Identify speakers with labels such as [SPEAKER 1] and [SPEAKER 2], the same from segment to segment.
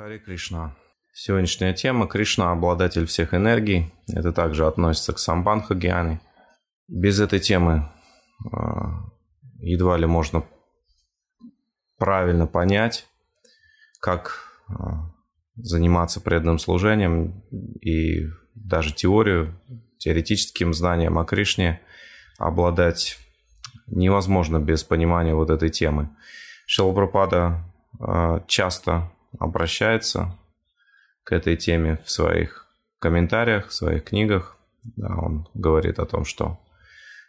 [SPEAKER 1] Хари Кришна. Сегодняшняя тема Кришна – обладатель всех энергий. Это также относится к Самбанха Гиане. Без этой темы э, едва ли можно правильно понять, как э, заниматься преданным служением и даже теорию, теоретическим знанием о Кришне обладать невозможно без понимания вот этой темы. Шилапрапада э, часто обращается к этой теме в своих комментариях, в своих книгах. Да, он говорит о том, что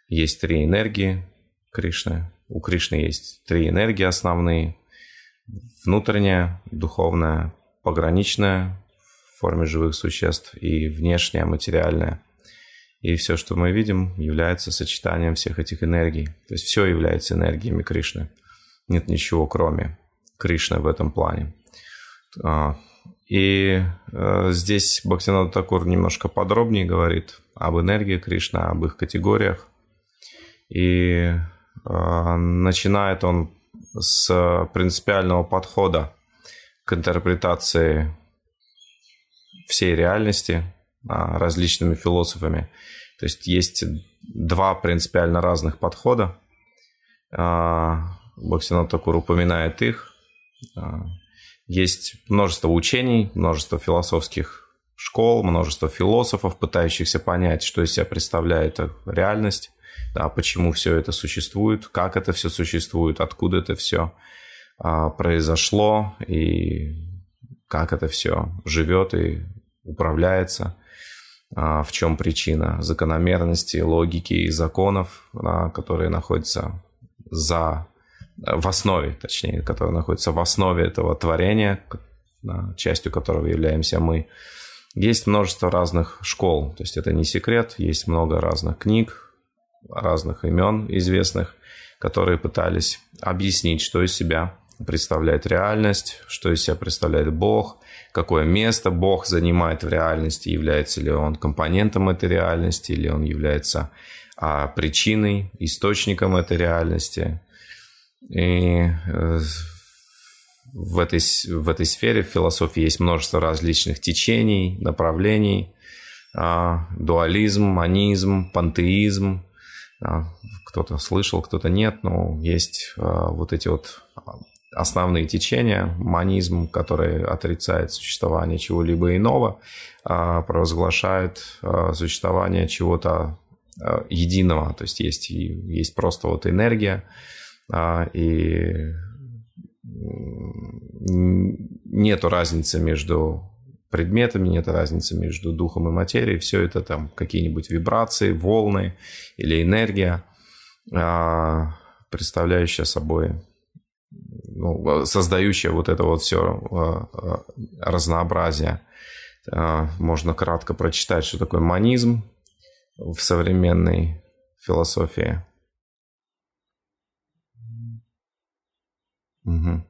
[SPEAKER 1] есть три энергии Кришны. У Кришны есть три энергии основные. Внутренняя, духовная, пограничная в форме живых существ и внешняя, материальная. И все, что мы видим, является сочетанием всех этих энергий. То есть все является энергиями Кришны. Нет ничего, кроме Кришны в этом плане. А, и э, здесь Бхактинат Такур немножко подробнее говорит об энергии Кришны, об их категориях. И э, начинает он с принципиального подхода к интерпретации всей реальности а, различными философами. То есть есть два принципиально разных подхода. А, Бхактинат Такур упоминает их. Есть множество учений, множество философских школ, множество философов, пытающихся понять, что из себя представляет реальность, да, почему все это существует, как это все существует, откуда это все а, произошло и как это все живет и управляется, а, в чем причина закономерности, логики и законов, а, которые находятся за в основе, точнее, которая находится в основе этого творения, частью которого являемся мы. Есть множество разных школ, то есть это не секрет, есть много разных книг, разных имен известных, которые пытались объяснить, что из себя представляет реальность, что из себя представляет Бог, какое место Бог занимает в реальности, является ли он компонентом этой реальности, или он является а, причиной, источником этой реальности. И э, в этой, в этой сфере в философии есть множество различных течений, направлений. А, дуализм, манизм, пантеизм. Кто-то слышал, кто-то нет, но есть а, вот эти вот основные течения. Манизм, который отрицает существование чего-либо иного, а, провозглашает существование чего-то единого. То есть есть, есть просто вот энергия, а, и нету разницы между предметами, нет разницы между духом и материей. Все это там какие-нибудь вибрации, волны или энергия, а, представляющая собой, ну, создающая вот это вот все а, разнообразие. Можно кратко прочитать, что такое манизм в современной философии. Угу.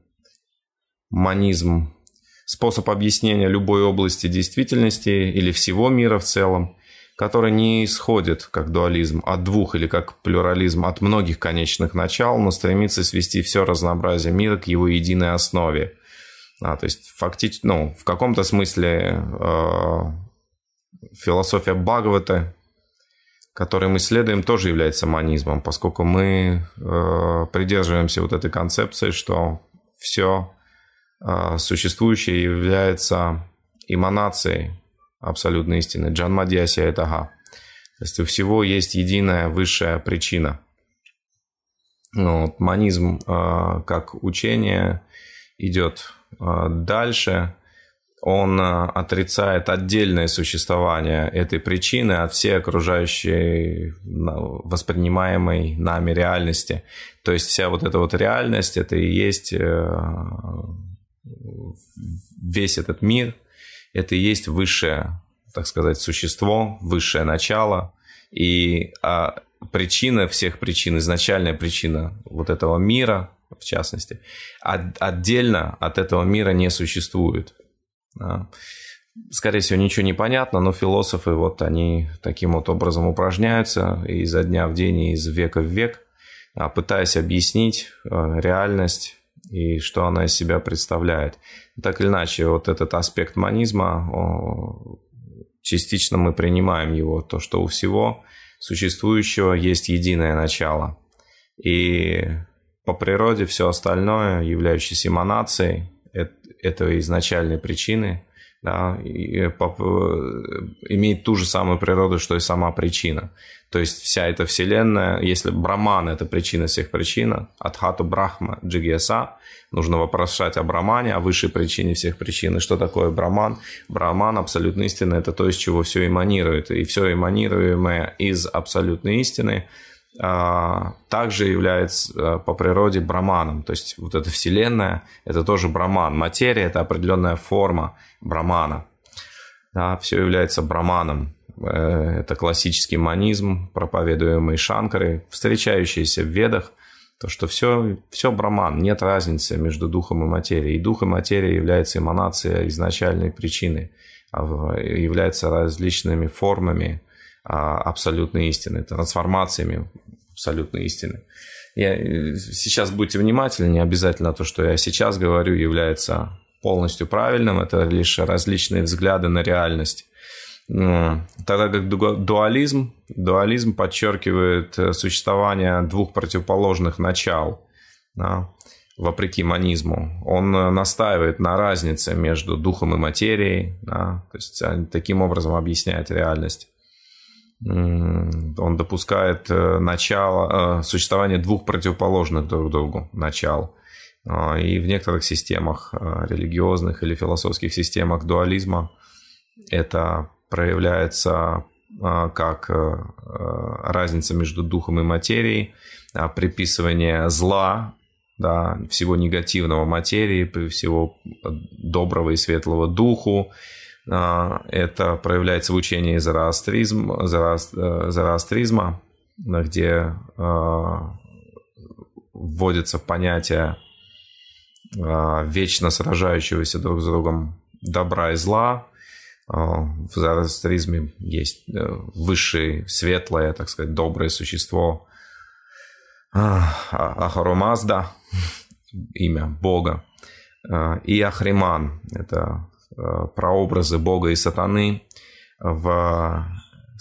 [SPEAKER 1] Манизм. Способ объяснения любой области действительности или всего мира в целом, который не исходит, как дуализм, от двух или как плюрализм от многих конечных начал, но стремится свести все разнообразие мира к его единой основе. А, то есть, фактически, ну, в каком-то смысле э, философия Бхагавата который мы исследуем, тоже является манизмом, поскольку мы э, придерживаемся вот этой концепции, что все э, существующее является эманацией абсолютной истины. Джанмадьяся это га. То есть у всего есть единая высшая причина. Ну, вот, манизм э, как учение идет э, дальше он э, отрицает отдельное существование этой причины от всей окружающей воспринимаемой нами реальности. То есть вся вот эта вот реальность, это и есть э, весь этот мир, это и есть высшее, так сказать, существо, высшее начало. И а причина всех причин, изначальная причина вот этого мира, в частности, отдельно от этого мира не существует. Скорее всего, ничего не понятно, но философы вот они таким вот образом упражняются изо дня в день, и из века в век, а, пытаясь объяснить а, реальность и что она из себя представляет. Так или иначе, вот этот аспект манизма, частично мы принимаем его, то, что у всего существующего есть единое начало. И по природе все остальное, являющееся эманацией этого изначальной причины, да, и, э, имеет ту же самую природу, что и сама причина. То есть вся эта вселенная, если Браман – это причина всех причин, Адхату Брахма Джигьяса, нужно вопрошать о Брамане, о высшей причине всех причин. И что такое Браман? Браман, абсолютная истина – это то, из чего все эманирует. И все эманируемое из абсолютной истины также является а, по природе браманом. То есть вот эта вселенная – это тоже браман. Материя – это определенная форма брамана. Да, все является браманом. Э, это классический манизм, проповедуемый Шанкарой, встречающийся в ведах, то, что все, все браман, нет разницы между духом и материей. И дух и материя является эманацией изначальной причины, а являются различными формами а, абсолютной истины, трансформациями абсолютной истины. Я, э, сейчас будьте внимательны, не обязательно то, что я сейчас говорю, является полностью правильным, это лишь различные взгляды на реальность. Тогда как дуализм, дуализм подчеркивает э, существование двух противоположных начал, да, вопреки манизму. Он э, настаивает на разнице между духом и материей, да, то есть таким образом объясняет реальность. Он допускает э, начало, существование двух противоположных друг другу начал. А, и в некоторых системах религиозных или философских системах дуализма это проявляется как э, э, разница между духом и материей, а, приписывание зла, да, всего негативного материи, всего доброго и светлого духу. А, это проявляется в учении зороастризм, э, зороастризма, где вводится понятие вечно сражающегося друг с другом добра и зла, а, в зороастризме есть э, высшее, светлое, так сказать, доброе существо. А, а, Ахарумазда, имя Бога, и Ахриман, это прообразы Бога и сатаны в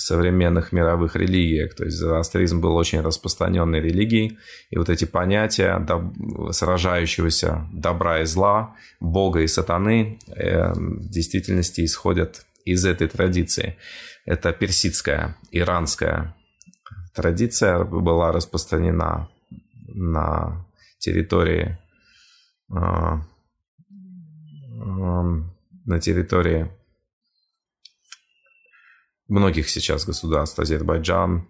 [SPEAKER 1] современных мировых религиях. То есть зороастризм был очень распространенной религией, и вот эти понятия доб- сражающегося добра и зла, Бога и сатаны э, в действительности исходят из этой традиции. Это персидская, иранская традиция была распространена на территории э, э, на территории многих сейчас государств. Азербайджан,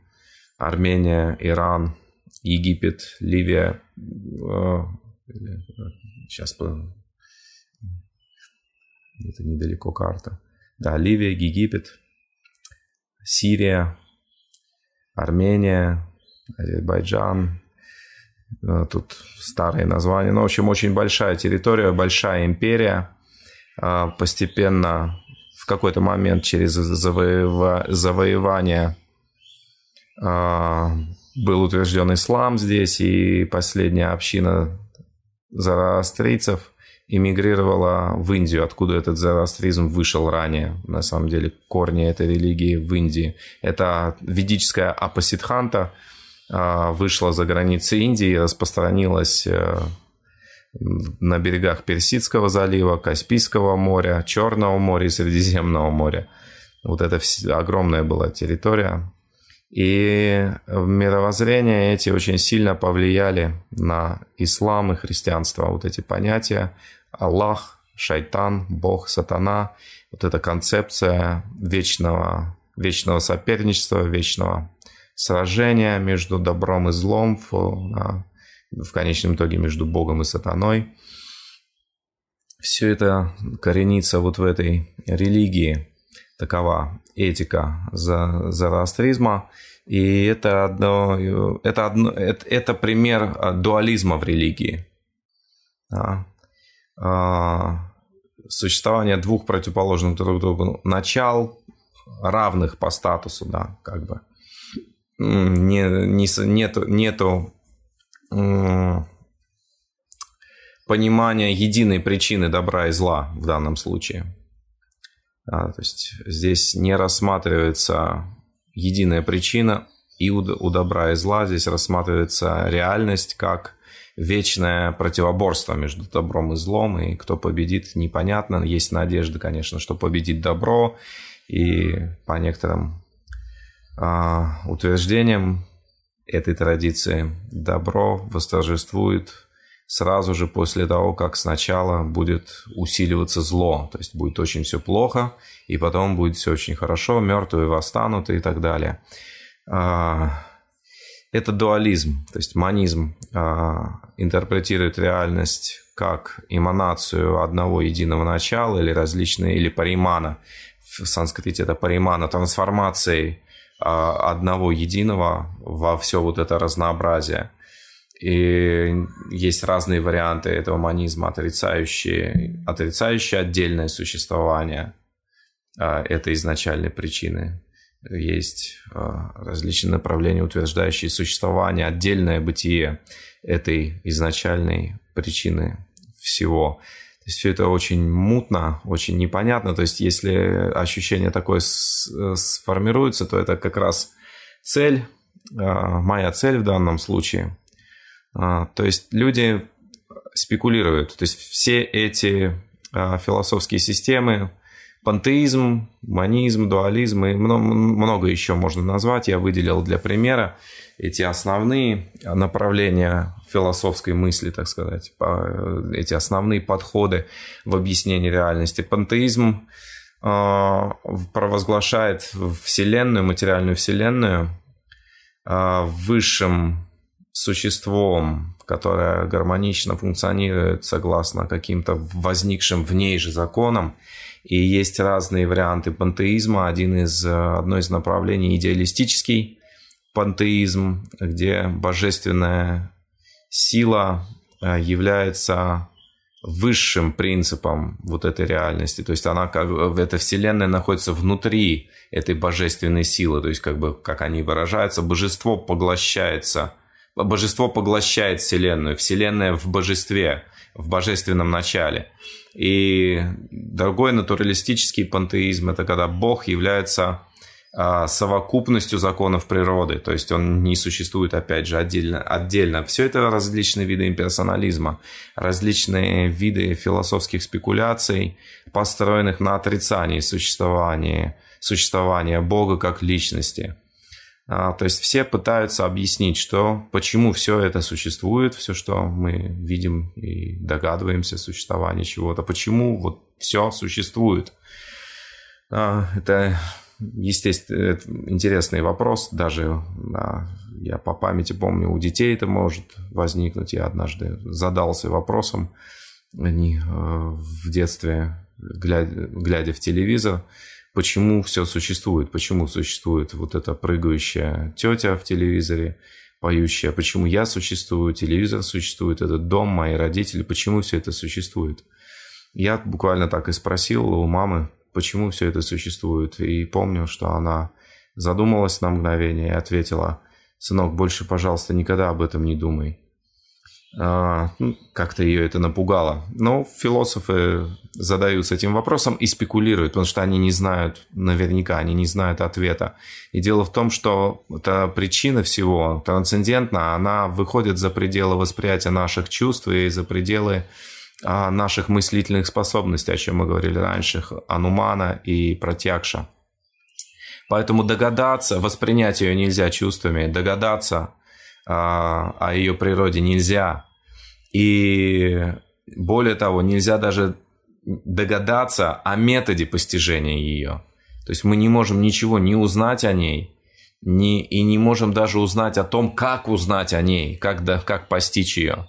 [SPEAKER 1] Армения, Иран, Египет, Ливия. Э, сейчас это недалеко карта. Да, Ливия, Египет, Сирия, Армения, Азербайджан. Э, тут старые названия. Ну, в общем, очень большая территория, большая империя. Э, постепенно в какой-то момент через завоева... завоевание э, был утвержден ислам здесь, и последняя община зороастрийцев эмигрировала в Индию, откуда этот зороастризм вышел ранее. На самом деле корни этой религии в Индии. Это ведическая апасидханта э, вышла за границы Индии и распространилась э, на берегах Персидского залива, Каспийского моря, Черного моря и Средиземного моря. Вот это огромная была территория. И мировоззрения эти очень сильно повлияли на ислам и христианство. Вот эти понятия Аллах, шайтан, Бог, сатана. Вот эта концепция вечного, вечного соперничества, вечного сражения между добром и злом в, в конечном итоге между Богом и сатаной. Все это коренится вот в этой религии. Такова этика зороастризма. И это, одно, это, одно, это, это пример дуализма в религии. Да. А, существование двух противоположных друг другу начал, равных по статусу, да, как бы. Не, не, нету, нету понимания единой причины добра и зла в данном случае. А, то есть здесь не рассматривается единая причина, и у, у добра и зла здесь рассматривается реальность как вечное противоборство между добром и злом, и кто победит, непонятно. Есть надежда, конечно, что победит добро, и по некоторым а, утверждениям этой традиции добро восторжествует сразу же после того, как сначала будет усиливаться зло, то есть будет очень все плохо, и потом будет все очень хорошо, мертвые восстанут и так далее. А, это дуализм, то есть манизм а, интерпретирует реальность как эманацию одного единого начала или различные, или паримана. В санскрите это паримана, трансформацией одного единого во все вот это разнообразие. И есть разные варианты этого манизма, отрицающие, отрицающие отдельное существование а, этой изначальной причины есть а, различные направления, утверждающие существование, отдельное бытие этой изначальной причины всего. То есть все это очень мутно, очень непонятно. То есть если ощущение такое сформируется, то это как раз цель, а, моя цель в данном случае. А, то есть люди спекулируют. То есть все эти философские системы, пантеизм, манизм, дуализм и много еще можно назвать. Я выделил для примера эти основные направления философской мысли, так сказать, эти основные подходы в объяснении реальности. Пантеизм а, провозглашает Вселенную, материальную Вселенную а, высшим существом, которое гармонично функционирует согласно каким-то возникшим в ней же законам, и есть разные варианты пантеизма. Один из, э, одно из направлений идеалистический пантеизм, где божественная сила э, является высшим принципом вот этой реальности. То есть она как бы, эта вселенная находится внутри этой божественной силы. То есть как бы, как они выражаются, божество поглощается, божество поглощает вселенную, вселенная в божестве, в божественном начале. И другой натуралистический пантеизм – это когда Бог является а, совокупностью законов природы, то есть он не существует, опять же, отдельно. отдельно. Все это различные виды имперсонализма, различные виды философских спекуляций, построенных на отрицании существования, существования Бога как личности – то есть все пытаются объяснить, что, почему все это существует, все, что мы видим и догадываемся существование чего-то, почему вот все существует. А, это, естественно, интересный вопрос, даже я по памяти помню, у детей это может возникнуть. Я однажды задался вопросом, они в детстве, глядя, глядя в телевизор, почему все существует, почему существует вот эта прыгающая тетя в телевизоре, поющая, почему я существую, телевизор существует, этот дом, мои родители, почему все это существует. Я буквально так и спросил у мамы, почему все это существует, и помню, что она задумалась на мгновение и ответила, «Сынок, больше, пожалуйста, никогда об этом не думай. А, ну, как-то ее это напугало. Но философы задаются этим вопросом и спекулируют, потому что они не знают, наверняка, они не знают ответа. И дело в том, что эта причина всего трансцендентна, она выходит за пределы восприятия наших чувств и за пределы а, наших мыслительных способностей, о чем мы говорили раньше, Анумана и Протягша. Поэтому догадаться, воспринять ее нельзя чувствами, догадаться о ее природе нельзя. И более того, нельзя даже догадаться о методе постижения ее. То есть мы не можем ничего не узнать о ней, не, и не можем даже узнать о том, как узнать о ней, как, да, как постичь ее.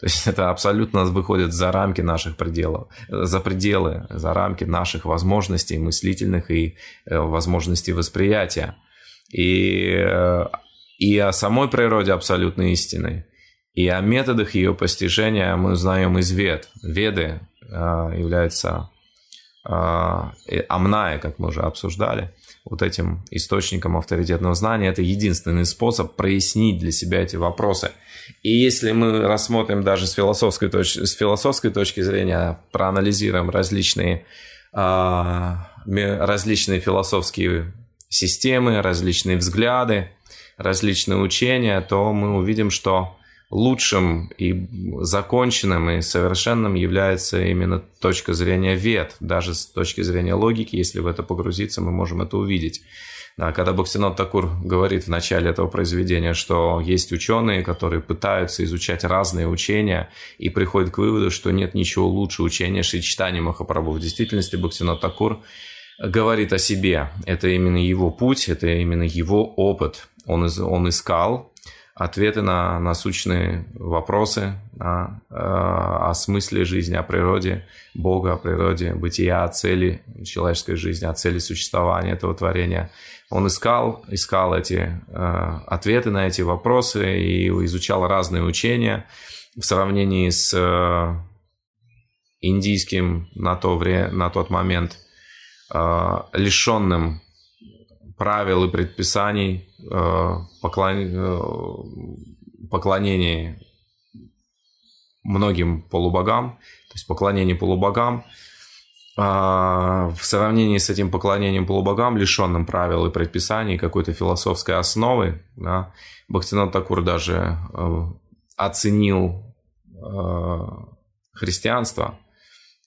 [SPEAKER 1] То есть это абсолютно выходит за рамки наших пределов, за пределы, за рамки наших возможностей мыслительных и э, возможностей восприятия. И э, и о самой природе абсолютной истины, и о методах ее постижения мы узнаем из Вед. Веды а, являются а, амная, как мы уже обсуждали, вот этим источником авторитетного знания. Это единственный способ прояснить для себя эти вопросы. И если мы рассмотрим даже с философской, точ- с философской точки зрения, проанализируем различные, э, различные философские системы, различные взгляды, различные учения, то мы увидим, что лучшим и законченным и совершенным является именно точка зрения вет. Даже с точки зрения логики, если в это погрузиться, мы можем это увидеть. Да, когда Бхактинот Такур говорит в начале этого произведения, что есть ученые, которые пытаются изучать разные учения и приходят к выводу, что нет ничего лучше учения Шичтани Махапрабху. В действительности Бхактинот Такур говорит о себе. Это именно его путь, это именно его опыт. Он, он искал ответы на насущные вопросы о, э, о смысле жизни, о природе Бога, о природе бытия, о цели человеческой жизни, о цели существования этого творения. Он искал, искал эти э, ответы на эти вопросы и изучал разные учения в сравнении с э, индийским на, то время, на тот момент лишенным правил и предписаний э, поклон... Э, поклонения многим полубогам, то есть поклонение полубогам, а, в сравнении с этим поклонением полубогам, лишенным правил и предписаний, какой-то философской основы, да, Бхактинат Такур даже э, оценил христианство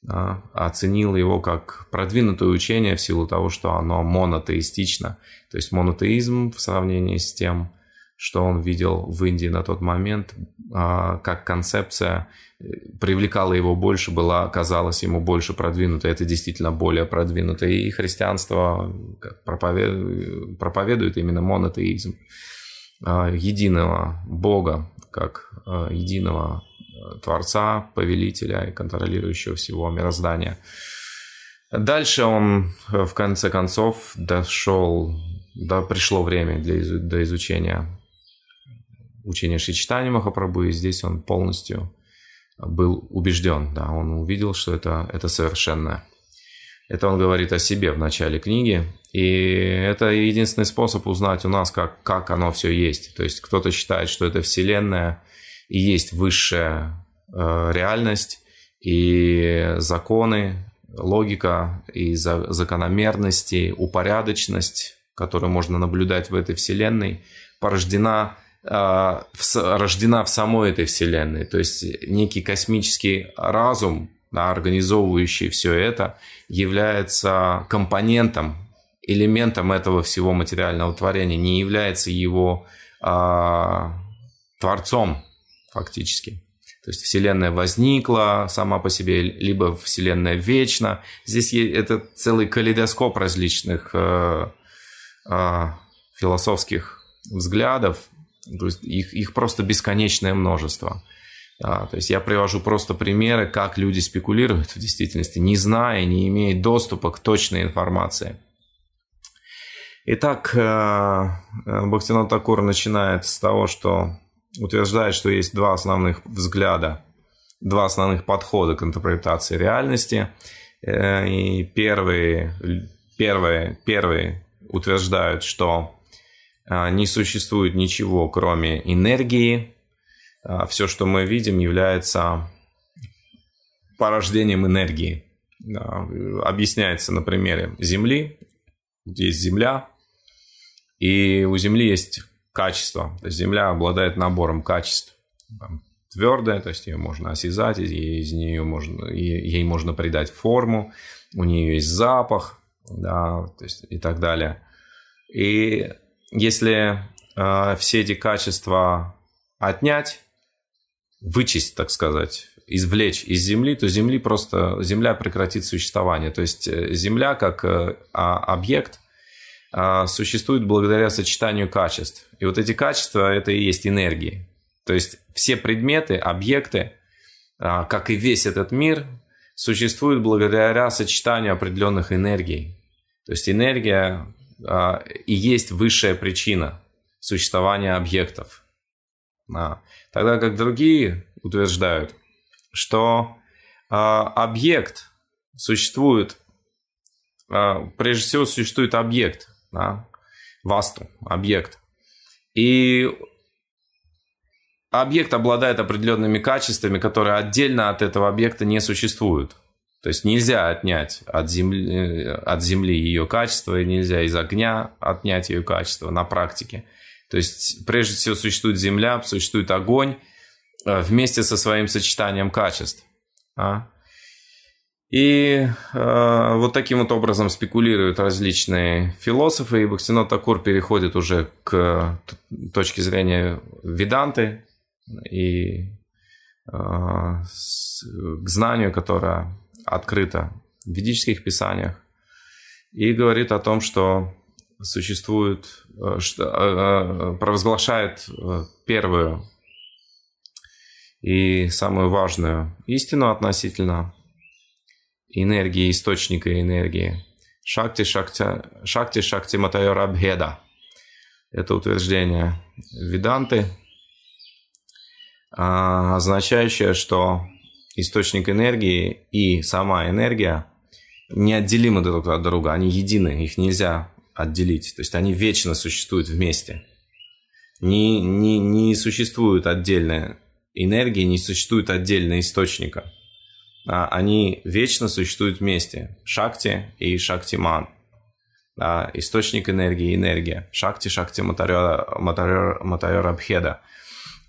[SPEAKER 1] да, оценил его как продвинутое учение в силу того, что оно монотеистично. То есть монотеизм в сравнении с тем, что он видел в Индии на тот момент, а, как концепция э, привлекала его больше, была, казалась ему больше продвинутой. Это действительно более продвинутое. И христианство проповедует, проповедует именно монотеизм а, единого Бога, как а, единого Творца, Повелителя и контролирующего всего мироздания. Дальше он, в конце концов, дошел, да, пришло время для, до изучения учения Шичтани Махапрабху, и здесь он полностью был убежден, да, он увидел, что это, это совершенное. Это он говорит о себе в начале книги, и это единственный способ узнать у нас, как, как оно все есть. То есть кто-то считает, что это Вселенная – и есть высшая э, реальность, и законы, логика, и за, закономерности, упорядоченность, которую можно наблюдать в этой вселенной, порождена э, рождена в самой этой вселенной. То есть некий космический разум, да, организовывающий все это, является компонентом, элементом этого всего материального творения, не является его э, творцом фактически. То есть Вселенная возникла сама по себе, либо Вселенная вечна. Здесь это целый калейдоскоп различных э, э, философских взглядов. То есть их, их просто бесконечное множество. Да, то есть я привожу просто примеры, как люди спекулируют в действительности, не зная, не имея доступа к точной информации. Итак, э, э Бхактинат Такур начинает с того, что утверждает, что есть два основных взгляда, два основных подхода к интерпретации реальности. Э, и первые, первые, первые утверждают, что э, не существует ничего, кроме энергии. Э, Все, что мы видим, является порождением энергии. Объясняется на примере Земли. Есть Земля, и у Земли есть качества. То есть Земля обладает набором качеств. Там, твердая, то есть ее можно осязать, из нее можно, ей можно придать форму, у нее есть запах, да, то есть и так далее. И если э, все эти качества отнять, вычесть, так сказать, извлечь из Земли, то Земли просто Земля прекратит существование. То есть э, Земля как э, объект а, существует благодаря сочетанию качеств. И вот эти качества – это и есть энергии. То есть все предметы, объекты, а, как и весь этот мир, существуют благодаря сочетанию определенных энергий. То есть энергия а, и есть высшая причина существования объектов. Тогда как другие утверждают, что объект существует, прежде всего существует объект – да? васту, объект. И объект обладает определенными качествами, которые отдельно от этого объекта не существуют. То есть нельзя отнять от земли, э, от земли ее качество, и нельзя из огня отнять ее качество на практике. То есть прежде всего существует земля, существует огонь э, вместе со своим сочетанием качеств. А? И э, вот таким вот образом спекулируют различные философы, и Бхактинот Такур переходит уже к точке зрения веданты и э, с, к знанию, которое открыто в ведических писаниях, и говорит о том, что существует, э, что, э, э, провозглашает первую и самую важную истину относительно энергии, источника энергии. Шакти, шакти, шакти, шакти матайора бхеда. Это утверждение Веданты, а, означающее, что источник энергии и сама энергия неотделимы друг от друга, они едины, их нельзя отделить. То есть они вечно существуют вместе. Не, не, не существует отдельной энергии, не существует отдельного источника. А они вечно существуют вместе. Шакти и Шактиман. Да, источник энергии, энергия. Шакти, Шакти, Матайор Абхеда.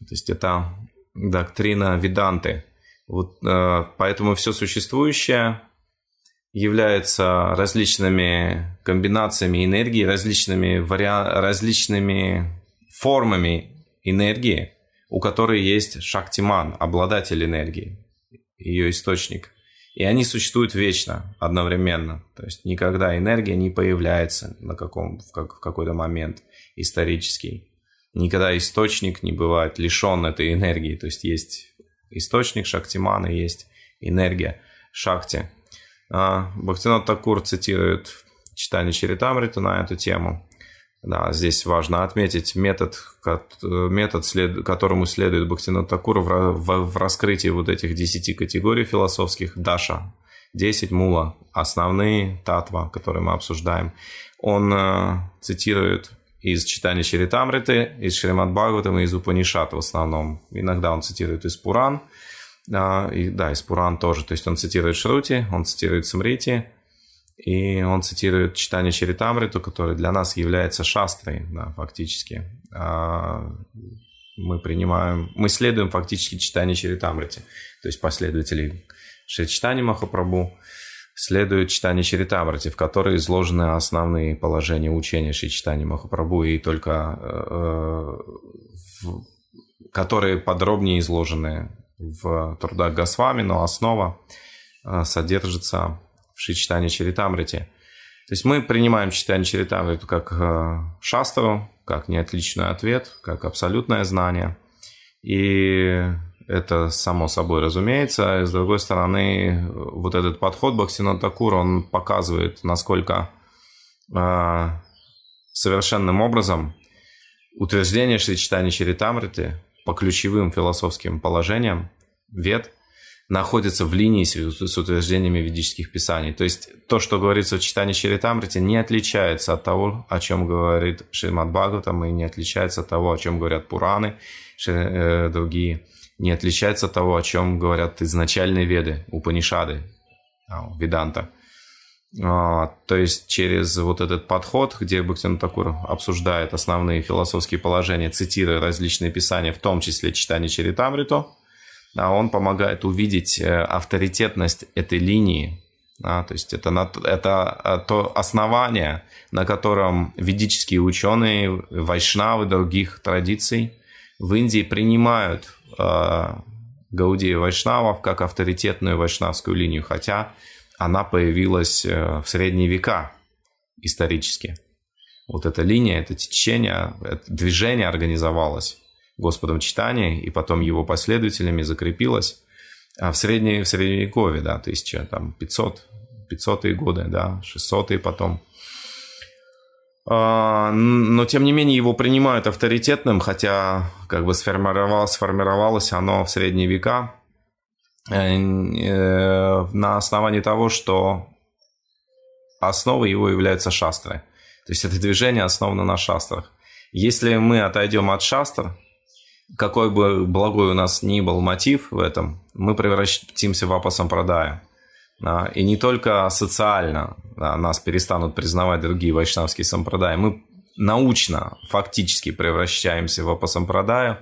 [SPEAKER 1] То есть это доктрина Веданты. Вот, э, поэтому все существующее является различными комбинациями энергии, различными, вариа... различными формами энергии, у которой есть шактиман, обладатель энергии ее источник. И они существуют вечно, одновременно. То есть никогда энергия не появляется на каком, в, как, в какой-то момент исторический. Никогда источник не бывает лишен этой энергии. То есть есть источник Шактимана, есть энергия Шакти. А, Бхактинат Такур цитирует читание Чаритамриту на эту тему. Да, здесь важно отметить метод, метод след, которому следует Бхактина Такур в, в, в раскрытии вот этих 10 категорий философских. Даша, 10 мула, основные татва, которые мы обсуждаем. Он э, цитирует из читания Чаритамриты, из Шримад Бхагаватам и из Упанишат в основном. Иногда он цитирует из Пуран, э, и, да, из Пуран тоже. То есть он цитирует Шрути, он цитирует Самрити, и он цитирует читание Чаритамриту, который для нас является шастрой, да, фактически. А мы принимаем, мы следуем фактически читанию Чаритамрити. То есть последователи Шричтани Махапрабху следуют читанию Чаритамрити, в которой изложены основные положения учения Шричтани Махапрабху и только э, в, которые подробнее изложены в трудах Госвами, но основа э, содержится в читании Чаритамрити. То есть мы принимаем читание Чаритамриту как э, шастру, как неотличный ответ, как абсолютное знание. И это само собой разумеется. И с другой стороны, вот этот подход Такур, он показывает, насколько э, совершенным образом утверждение Шри Читани Чаритамриты по ключевым философским положениям вед находится в линии с, с утверждениями ведических писаний. То есть то, что говорится в читании Чаритамрити, не отличается от того, о чем говорит Шримад Бхагаватам, и не отличается от того, о чем говорят Пураны, э, другие, не отличается от того, о чем говорят изначальные веды, Упанишады, а, Веданта. А, то есть через вот этот подход, где Бхактин Такур обсуждает основные философские положения, цитируя различные писания, в том числе читание Чаритамриту, он помогает увидеть э, авторитетность этой линии. Да, то есть это, это э, то основание, на котором ведические ученые, вайшнавы других традиций в Индии принимают э, Гаудия Вайшнавов как авторитетную вайшнавскую линию, хотя она появилась э, в средние века исторически. Вот эта линия, это течение, это движение организовалось Господом читания и потом его последователями закрепилось а в, средней, в средневековье, да, 1500, 500-е годы, да, 600-е потом. А, но, тем не менее, его принимают авторитетным, хотя как бы сформировалось, сформировалось оно в средние века э, э, на основании того, что основой его является шастры. То есть это движение основано на шастрах. Если мы отойдем от шастр, какой бы благой у нас ни был мотив в этом, мы превратимся в апасампрадая. И не только социально нас перестанут признавать другие вайшнавские сампрадаи, мы научно фактически превращаемся в апасампрадаю,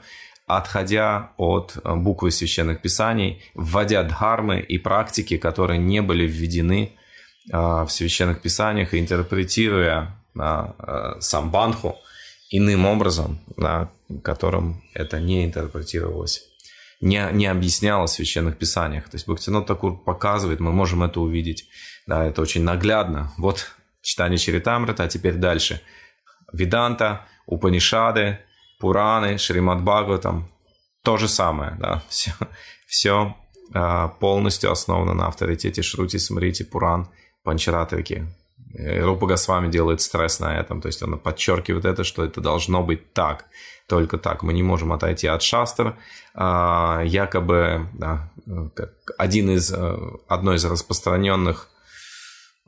[SPEAKER 1] отходя от э, буквы священных писаний, вводя дхармы и практики, которые не были введены в священных писаниях, и интерпретируя самбанху иным образом, на котором это не интерпретировалось, не, не объяснялось в священных писаниях. То есть Бхактинот Такур показывает, мы можем это увидеть. Да, это очень наглядно. Вот читание Чаритамрита, а теперь дальше. Виданта, Упанишады, Пураны, Шримад Бхагаватам. То же самое, да, все, все а, полностью основано на авторитете Шрути, Смрити, Пуран, Панчаратвики. Рупа Госвами делает стресс на этом, то есть он подчеркивает это, что это должно быть так, только так. Мы не можем отойти от шастр. А, якобы да, один из, э, одно из распространенных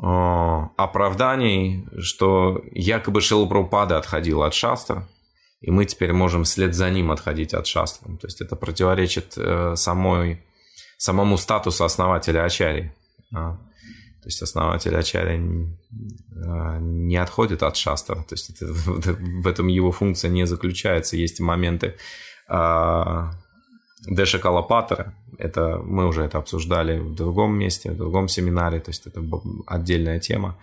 [SPEAKER 1] оправданий, что якобы Шилапрупада отходил от шастр, и мы теперь можем вслед за ним отходить от шастры. То есть это противоречит э, самой, самому статусу основателя Ачари. То есть основатель Ачарья а, не отходит от шастра, то есть это, в этом его функция не заключается. Есть моменты а, Дэша Калапатера, это мы уже это обсуждали в другом месте, в другом семинаре, то есть это отдельная тема.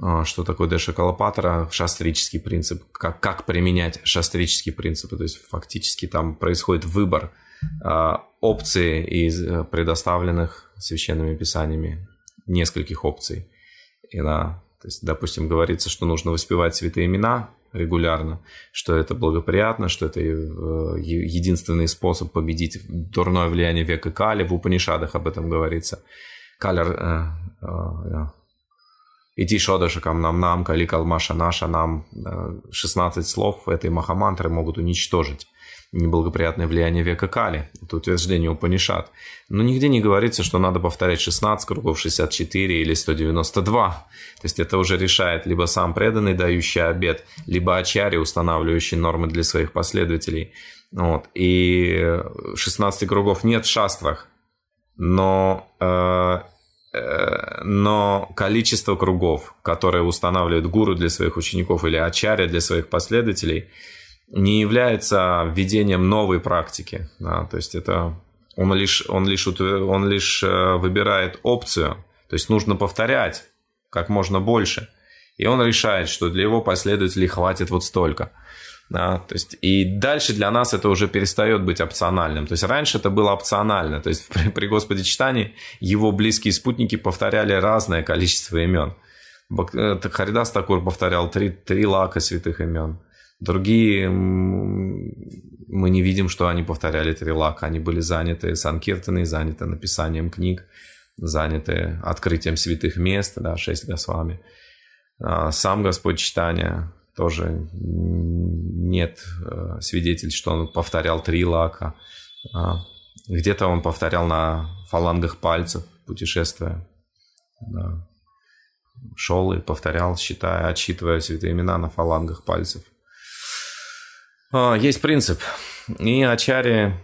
[SPEAKER 1] А, что такое Дэша Калапатера, шастрический принцип, как, как применять шастрические принципы, то есть фактически там происходит выбор опции из э, предоставленных священными писаниями нескольких опций. И на, то есть, допустим, говорится, что нужно воспевать святые имена регулярно, что это благоприятно, что это э, единственный способ победить дурное влияние века Кали. В Упанишадах об этом говорится. Калер э, э, Иди шодашакам нам нам, кали калмаша наша нам. 16 слов этой махамантры могут уничтожить неблагоприятное влияние века Кали. Это утверждение Упанишат. Но нигде не говорится, что надо повторять 16 кругов, 64 или 192. То есть это уже решает либо сам преданный, дающий обед, либо ачари, устанавливающий нормы для своих последователей. Вот. И 16 кругов нет в шастрах, но, э, э, но количество кругов, которые устанавливает гуру для своих учеников или ачаря для своих последователей – не является введением новой практики. Да, то есть это он лишь, он, лишь, он лишь э, выбирает опцию, то есть нужно повторять как можно больше. И он решает, что для его последователей хватит вот столько. Да, то есть, и дальше для нас это уже перестает быть опциональным. То есть раньше это было опционально. То есть при, при Господе читании его близкие спутники повторяли разное количество имен. Э, Харидас Такур повторял три, три лака святых имен. Другие мы не видим, что они повторяли трилак. Они были заняты санкиртаной, заняты написанием книг, заняты открытием святых мест, да, шесть Госвами. А сам Господь читания тоже нет э, свидетельств, что он повторял три лака. А где-то он повторял на фалангах пальцев, путешествуя. Да. Шел и повторял, считая, отсчитывая святые имена на фалангах пальцев. А, есть принцип. И Ачари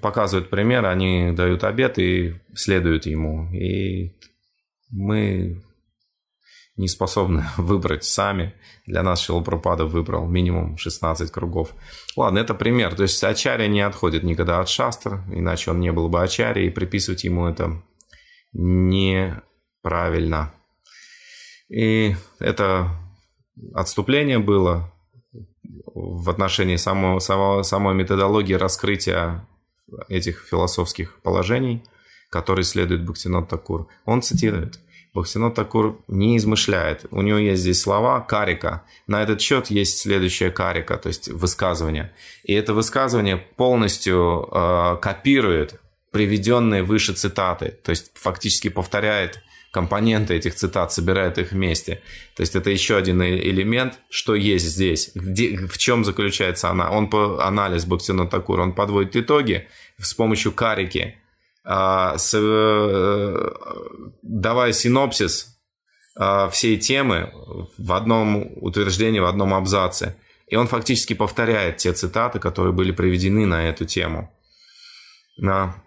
[SPEAKER 1] показывают пример, они дают обед и следуют ему. И мы не способны выбрать сами. Для нас Шилапрапада выбрал минимум 16 кругов. Ладно, это пример. То есть Ачарья не отходит никогда от шастр, иначе он не был бы Ачарьей, и приписывать ему это неправильно. И это отступление было в отношении самого, самого, самой методологии раскрытия этих философских положений, которые следует Бхактинот Такур. Он цитирует. Бхактинот Такур не измышляет. У него есть здесь слова карика. На этот счет есть следующая карика, то есть высказывание. И это высказывание полностью э, копирует приведенные выше цитаты, то есть фактически повторяет компоненты этих цитат, собирает их вместе. То есть это еще один элемент, что есть здесь, где, в чем заключается она. Он по анализ Бхактина Такур, он подводит итоги с помощью карики, а, с, э, давая синопсис э, всей темы в одном утверждении, в одном абзаце. И он фактически повторяет те цитаты, которые были приведены на эту тему. На...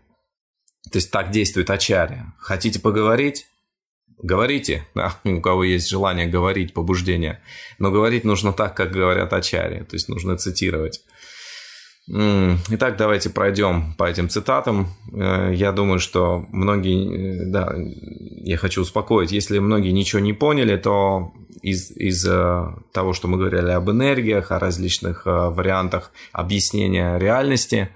[SPEAKER 1] То есть так действует Ачарья. Хотите поговорить? Говорите, да, у кого есть желание говорить, побуждение. Но говорить нужно так, как говорят Ачарьи. То есть нужно цитировать. Итак, давайте пройдем по этим цитатам. Э, я думаю, что многие, э, да, я хочу успокоить, если многие ничего не поняли, то из, из э, того, что мы говорили об энергиях, о различных вариантах объяснения реальности,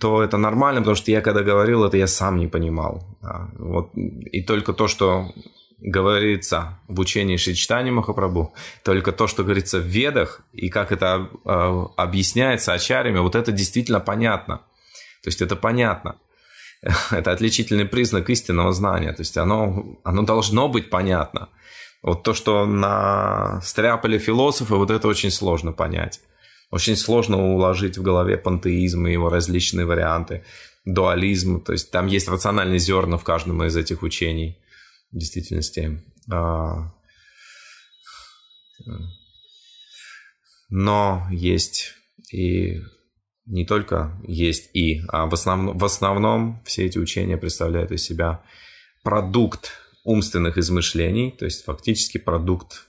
[SPEAKER 1] то это нормально, потому что я когда говорил это, я сам не понимал. Вот, и только то, что говорится в учении Шичтани Махапрабху, только то, что говорится в Ведах, и как это э, объясняется ачарями, вот это действительно понятно. То есть это понятно. Это отличительный признак истинного знания. То есть оно, оно должно быть понятно. Вот то, что на стряпали философы, вот это очень сложно понять. Очень сложно уложить в голове пантеизм и его различные варианты, дуализм. То есть там есть рациональные зерна в каждом из этих учений в действительности. А, но есть и не только есть и, а в основном, в основном все эти учения представляют из себя продукт умственных измышлений, то есть фактически продукт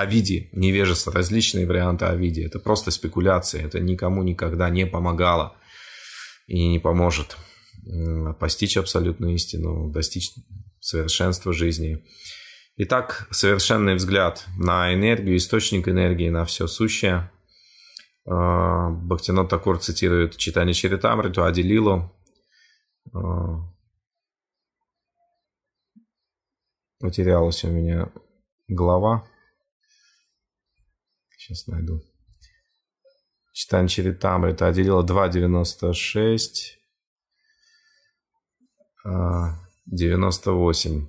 [SPEAKER 1] Овидии, невежество, различные варианты Овидии. Это просто спекуляция, это никому никогда не помогало и не поможет постичь абсолютную истину, достичь совершенства жизни. Итак, совершенный взгляд на энергию, источник энергии, на все сущее. А, Бхактинот Такур цитирует читание Чаритамриту, Адилилу. А, потерялась у меня глава. Сейчас найду. Читание Чаритамрита, Адилила 2.96. 98.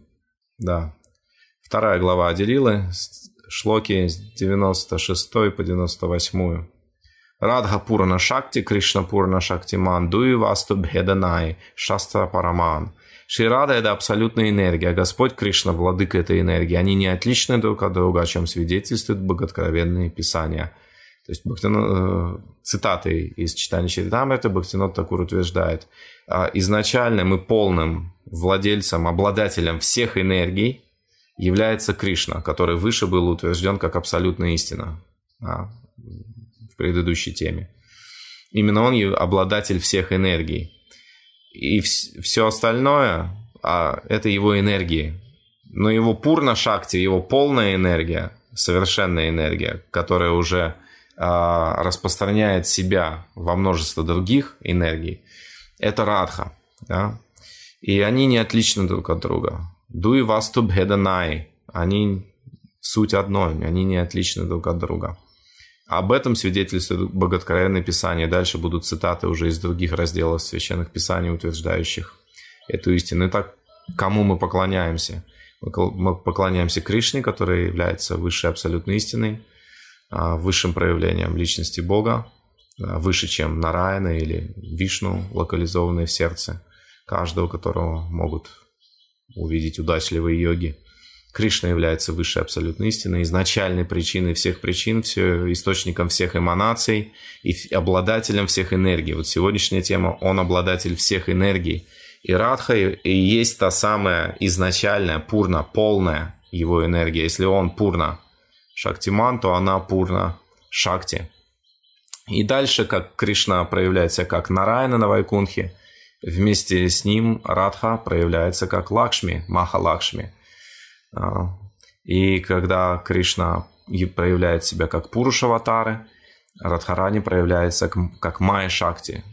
[SPEAKER 1] Да. Вторая глава Аделилы, шлоки с 96 по 98. Радха Пурана Шакти, Кришна Пурана Шакти Ман, Дуи Васту Бхеданай, Шастра Параман. Ширада – это абсолютная энергия, Господь Кришна – владыка этой энергии. Они не отличны друг от друга, о чем свидетельствуют боготкровенные писания. То есть Бхактинот, э, цитаты из читания Чаритамрита Бхактинот Такур утверждает, «А изначально мы полным владельцем, обладателем всех энергий является Кришна, который выше был утвержден как абсолютная истина а, в предыдущей теме. Именно он обладатель всех энергий. И все остальное а, это его энергии. Но его пурна шакти, его полная энергия, совершенная энергия, которая уже а, распространяет себя во множество других энергий, это радха. Да? И они не отличны друг от друга. Дуй васту бхеданай. Они суть одной, они не отличны друг от друга. Об этом свидетельствует Боготкровенное Писание. Дальше будут цитаты уже из других разделов священных Писаний, утверждающих эту истину. Итак, кому мы поклоняемся? Мы поклоняемся Кришне, который является высшей абсолютной истиной, а, высшим проявлением личности Бога, а, выше, чем Нараяна или Вишну, локализованные в сердце каждого, которого могут увидеть удачливые йоги. Кришна является высшей абсолютной истиной, изначальной причиной всех причин, все, источником всех эманаций и обладателем всех энергий. Вот сегодняшняя тема – он обладатель всех энергий. И Радха и есть та самая изначальная, пурна, полная его энергия. Если он пурна Шактиман, то она пурна Шакти. И дальше, как Кришна проявляется как Нарайна на Вайкунхе, Вместе с ним Радха проявляется как Лакшми, Маха Лакшми. А, и когда Кришна проявляет себя как Пурушаватары, Радхарани проявляется как Майя Шакти,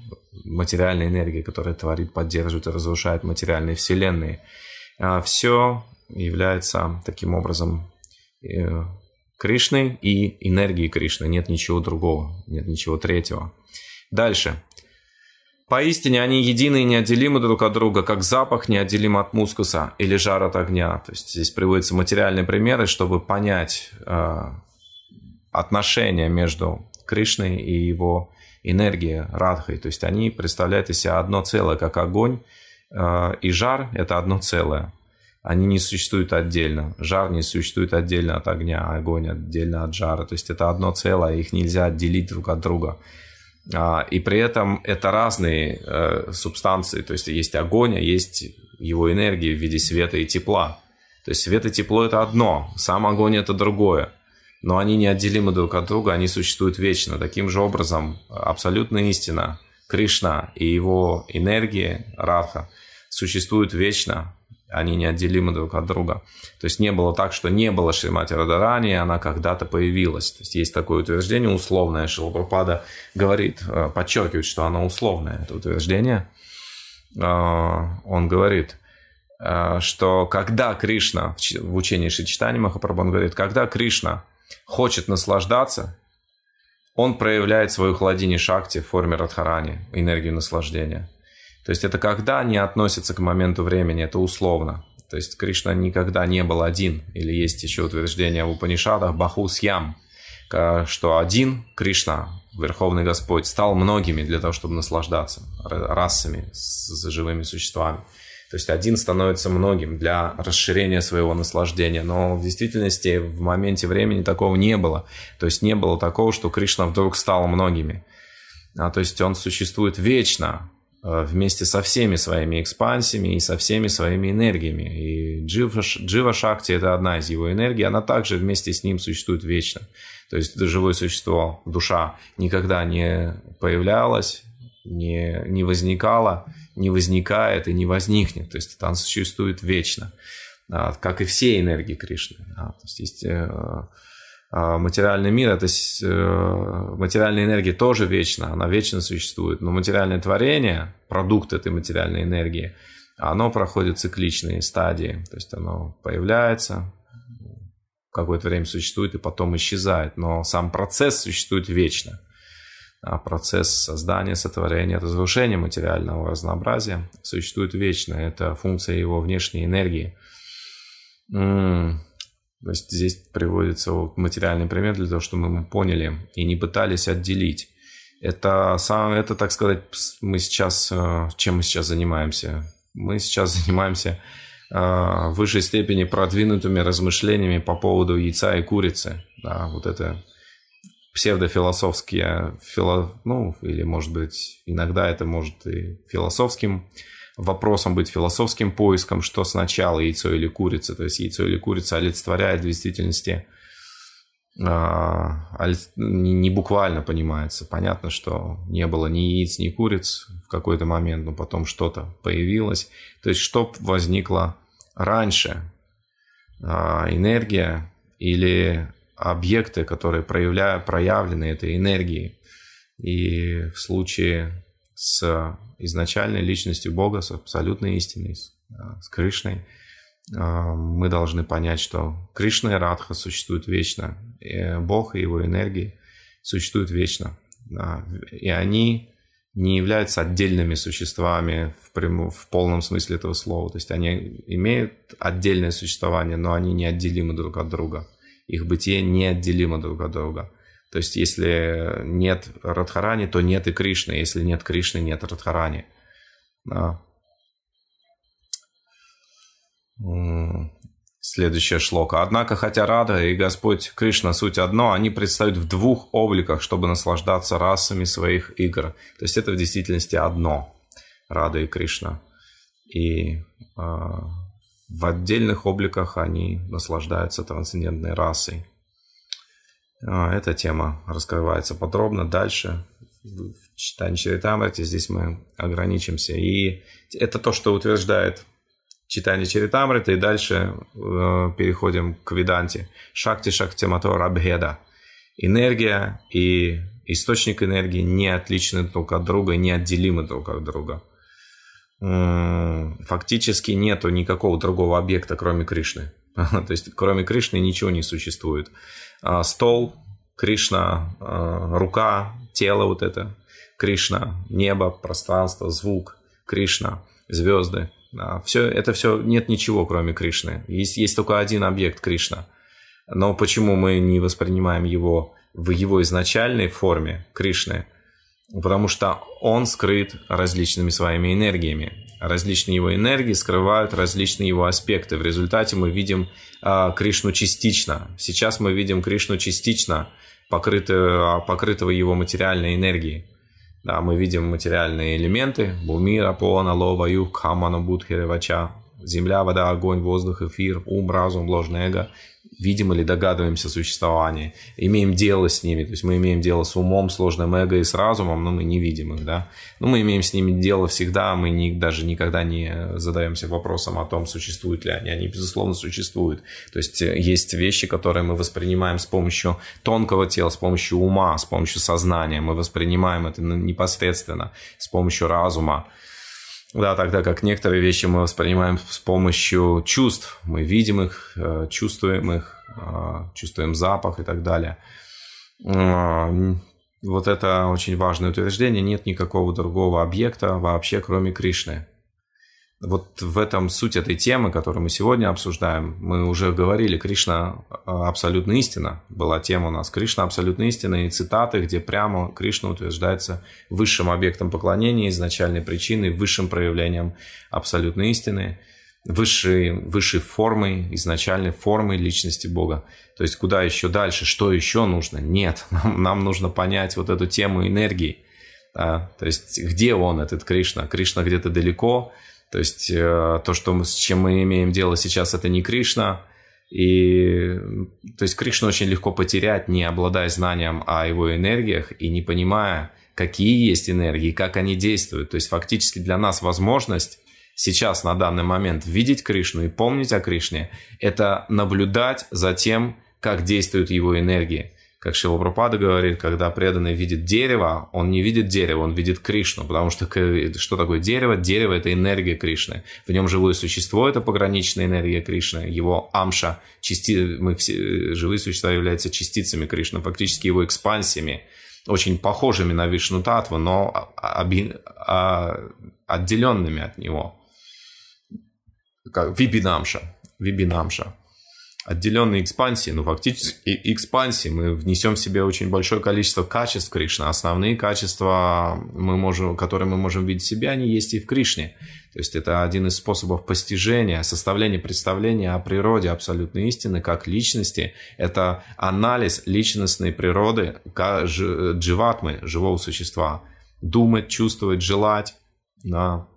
[SPEAKER 1] материальная энергия, которая творит, поддерживает и разрушает материальные вселенные. А, Все является таким образом э, Кришной и энергией Кришны. Нет ничего другого, нет ничего третьего. Дальше. Поистине они едины и неотделимы друг от друга, как запах неотделим от мускуса или жар от огня. То есть здесь приводятся материальные примеры, чтобы понять э, отношения между Кришной и его энергией, радхой. То есть они представляют из себя одно целое, как огонь э, и жар – это одно целое. они не существуют отдельно. Жар не существует отдельно от огня, огонь отдельно от жара. То есть это одно целое, их нельзя отделить друг от друга. А, и при этом это разные э, субстанции. То есть есть огонь, а есть его энергия в виде света и тепла. То есть свет и тепло это одно, сам огонь это другое. Но они неотделимы друг от друга, они существуют вечно. Таким же образом, абсолютная истина, Кришна и его энергия, Радха, существуют вечно, они неотделимы друг от друга. То есть не было так, что не было Шримати Радарани, она когда-то появилась. То есть есть такое утверждение условное, Шилапрапада говорит, э, подчеркивает, что оно условное, это утверждение. Э, он говорит, э, что когда Кришна, в учении Шичитани Махапрабху говорит, когда Кришна хочет наслаждаться, он проявляет свою хладини шакти в форме радхарани, энергию наслаждения – то есть это когда не относится к моменту времени, это условно. То есть Кришна никогда не был один. Или есть еще утверждение в Упанишадах Бахусьям, что один Кришна, Верховный Господь, стал многими для того, чтобы наслаждаться расами с живыми существами. То есть один становится многим для расширения своего наслаждения. Но в действительности в моменте времени такого не было. То есть не было такого, что Кришна вдруг стал многими. А, то есть он существует вечно, вместе со всеми своими экспансиями и со всеми своими энергиями. И Джива, Шакти – это одна из его энергий, она также вместе с ним существует вечно. То есть это живое существо, душа, никогда не появлялась, не, не возникала, не возникает и не возникнет. То есть это она существует вечно, а, как и все энергии Кришны. А, то есть есть э, материальный мир, это э, материальная энергия тоже вечна, она вечно существует, но материальное творение, продукт этой материальной энергии, оно проходит цикличные стадии, то есть оно появляется, какое-то время существует и потом исчезает, но сам процесс существует вечно. А процесс создания, сотворения, разрушения материального разнообразия существует вечно. Это функция его внешней энергии. То есть здесь приводится материальный пример для того, чтобы мы поняли и не пытались отделить. Это, сам, это, так сказать, мы сейчас, э, чем мы сейчас занимаемся? Мы сейчас занимаемся э, в высшей степени продвинутыми размышлениями по поводу яйца и курицы. Да, вот это псевдофилософские, фило, ну, или, может быть, иногда это может и философским вопросом быть философским поиском, что сначала яйцо или курица. То есть яйцо или курица олицетворяет в действительности а, не буквально понимается. Понятно, что не было ни яиц, ни куриц в какой-то момент, но потом что-то появилось. То есть что возникло раньше? А, энергия или объекты, которые проявляют, проявлены этой энергией. И в случае с изначальной личностью Бога, с абсолютной истиной, с, а, с Кришной, а, мы должны понять, что Кришна и Радха существуют вечно, и Бог и его энергии существуют вечно. И они не являются отдельными существами в, прямом, в полном смысле этого слова. То есть они имеют отдельное существование, но они неотделимы друг от друга. Их бытие неотделимо друг от друга. То есть, если нет Радхарани, то нет и Кришны. Если нет Кришны, нет Радхарани. Да. Следующая шлока. Однако, хотя Рада и Господь Кришна суть одно, они предстают в двух обликах, чтобы наслаждаться расами своих игр. То есть это в действительности одно. Рада и Кришна. И э, в отдельных обликах они наслаждаются трансцендентной расой. А, эта тема раскрывается подробно дальше в читании. Здесь мы ограничимся. И это то, что утверждает читание Чаритамрита. И дальше э, переходим к Веданте. Шакти Шакти Матор Абхеда. Энергия и источник энергии не отличны друг от друга, не отделимы друг от друга. Фактически нету никакого другого объекта, кроме Кришны. То есть, кроме Кришны ничего не существует. А, стол, Кришна, а, рука, тело вот это, Кришна, небо, пространство, звук, Кришна, звезды. Все, это все, нет ничего, кроме Кришны. Есть, есть только один объект Кришна. Но почему мы не воспринимаем его в его изначальной форме Кришны? Потому что он скрыт различными своими энергиями. Различные его энергии скрывают различные его аспекты. В результате мы видим э, Кришну частично. Сейчас мы видим Кришну частично, покрытого, покрытого его материальной энергией. Да, мы видим материальные элементы. Бумира, Пона, Лова, Юг, Хамана, Будхиревача. Земля, вода, огонь, воздух, эфир, ум, разум, ложное эго видим или догадываемся о существовании, имеем дело с ними, то есть мы имеем дело с умом, сложным эго и с разумом, но мы не видим их, да. Но мы имеем с ними дело всегда, мы не, даже никогда не задаемся вопросом о том, существуют ли они. Они, безусловно, существуют. То есть э, есть вещи, которые мы воспринимаем с помощью тонкого тела, с помощью ума, с помощью сознания. Мы воспринимаем это непосредственно с помощью разума. Да, тогда как некоторые вещи мы воспринимаем с помощью чувств. Мы видим их, э, чувствуем их, э, чувствуем запах и так далее. Вот это очень важное утверждение. Нет никакого другого объекта вообще, кроме Кришны. Вот в этом суть этой темы, которую мы сегодня обсуждаем. Мы уже говорили, Кришна а, абсолютно истина. Была тема у нас Кришна абсолютно истина и цитаты, где прямо Кришна утверждается высшим объектом поклонения, изначальной причиной, высшим проявлением абсолютной истины, высшей, высшей формой, изначальной формой личности Бога. То есть куда еще дальше, что еще нужно? Нет, нам, нам нужно понять вот эту тему энергии. Да? То есть где он, этот Кришна? Кришна где-то далеко, то есть э, то, что мы, с чем мы имеем дело сейчас, это не Кришна. И то есть Кришну очень легко потерять, не обладая знанием о его энергиях и не понимая, какие есть энергии, как они действуют. То есть фактически для нас возможность сейчас на данный момент видеть Кришну и помнить о Кришне – это наблюдать за тем, как действуют его энергии. Как Шила Пропада говорит, когда преданный видит дерево, он не видит дерево, он видит Кришну. Потому что что такое дерево? Дерево – это энергия Кришны. В нем живое существо – это пограничная энергия Кришны. Его амша, части, мы все, живые существа являются частицами Кришны, фактически его экспансиями, очень похожими на Вишну Татву, но оби, отделенными от него. Как Вибинамша. Вибинамша отделенной экспансии, но фактически экспансии. Мы внесем в себе очень большое количество качеств Кришны. Основные качества, мы можем, которые мы можем видеть в себе, они есть и в Кришне. То есть это один из способов постижения, составления представления о природе абсолютной истины как личности. Это анализ личностной природы дживатмы, живого существа. Думать, чувствовать, желать, да,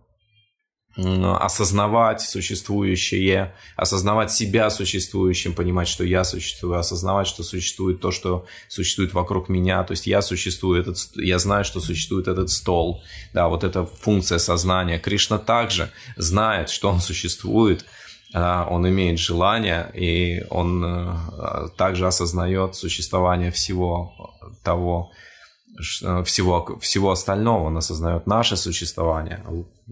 [SPEAKER 1] осознавать существующее, осознавать себя существующим, понимать, что я существую, осознавать, что существует то, что существует вокруг меня, то есть я существую, этот, я знаю, что существует этот стол, да, вот эта функция сознания. Кришна также знает, что он существует, он имеет желание, и он э, также осознает существование всего того, всего, всего остального, он осознает наше существование.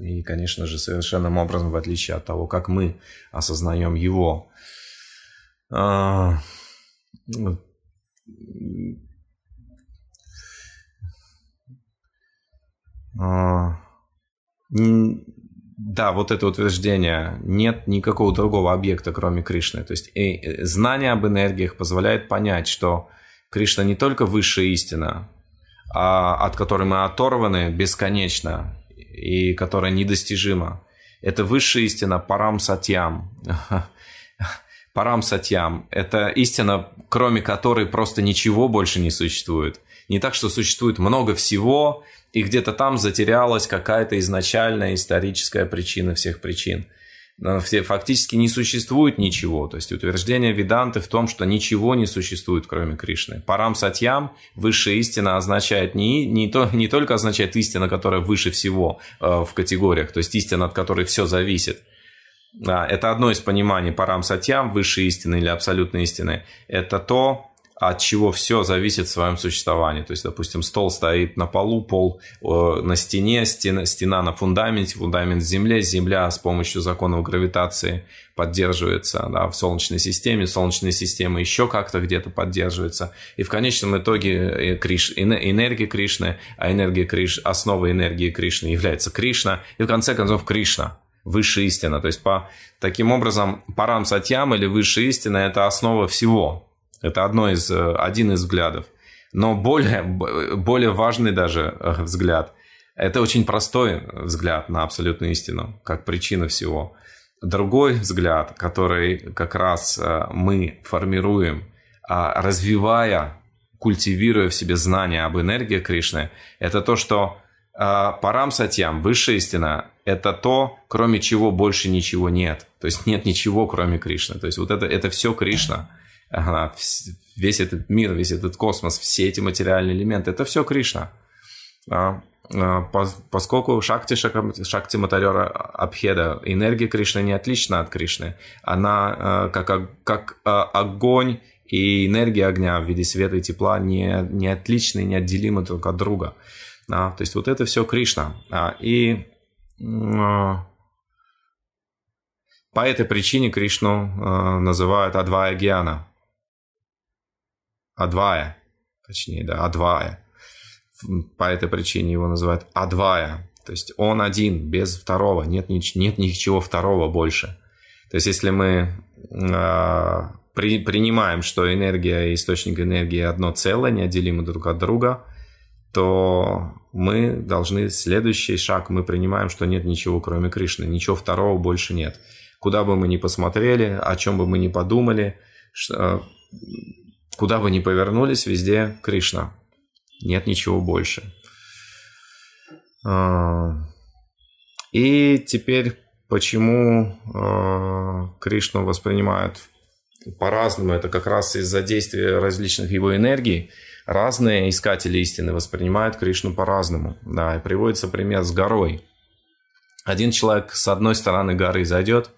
[SPEAKER 1] И, конечно же, совершенным образом, в отличие от того, как мы осознаем его. А, а, да, вот это утверждение, нет никакого другого объекта, кроме Кришны. То есть и знание об энергиях позволяет понять, что Кришна не только высшая истина, а, от которой мы оторваны бесконечно и которая недостижима. Это высшая истина парам сатьям. Парам сатьям – это истина, кроме которой просто ничего больше не существует. Не так, что существует много всего, и где-то там затерялась какая-то изначальная историческая причина всех причин – фактически не существует ничего. То есть утверждение Веданты в том, что ничего не существует, кроме Кришны. Парам Сатьям, высшая истина, означает не, не, то, не только означает истина, которая выше всего э, в категориях, то есть истина, от которой все зависит. Да, это одно из пониманий Парам Сатьям, высшей истины или абсолютной истины. Это то, от чего все зависит в своем существовании. То есть, допустим, стол стоит на полу, пол э, на стене, стена, стена на фундаменте, фундамент в земле, земля с помощью законов гравитации поддерживается да, в Солнечной системе, Солнечная система еще как-то где-то поддерживается. И в конечном итоге э, Криш, энергия Кришны, а энергия Криш, основа энергии Кришны является Кришна, и в конце концов Кришна высшая истина. То есть, по, таким образом, парам сатьям или высшая истина – это основа всего, это одно из, э, один из взглядов. Но более, более важный даже э, взгляд – это очень простой взгляд на абсолютную истину, как причина всего. Другой взгляд, который как раз э, мы формируем, а, развивая, культивируя в себе знания об энергии Кришны, это то, что Парам Сатьям, высшая истина, это то, кроме чего больше ничего нет. То есть нет ничего, кроме Кришны. То есть вот это, это все Кришна. Весь этот мир, весь этот космос, все эти материальные элементы, это все Кришна. А, а, поскольку Шакти, Шакти Матарера Абхеда, энергия Кришны не отлична от Кришны. Она как, как огонь и энергия огня в виде света и тепла не, не отличны, не отделимы друг от друга. Да, то есть вот это все Кришна. А, и а, по этой причине Кришну а, называют Адвая Гьяна. Адвая, точнее, да, Адвая. По этой причине его называют Адвая. То есть он один, без второго, нет, нет ничего второго больше. То есть если мы э, при, принимаем, что энергия и источник энергии одно целое, неотделимы друг от друга, то мы должны следующий шаг мы принимаем, что нет ничего кроме Кришны, ничего второго больше нет. Куда бы мы ни посмотрели, о чем бы мы ни подумали, что, куда бы ни повернулись, везде Кришна. Нет ничего больше. А, и теперь, почему а, Кришну воспринимают по-разному, это как раз из-за действия различных его энергий – разные искатели истины воспринимают Кришну по-разному. Да, и приводится пример с горой. Один человек с одной стороны горы зайдет,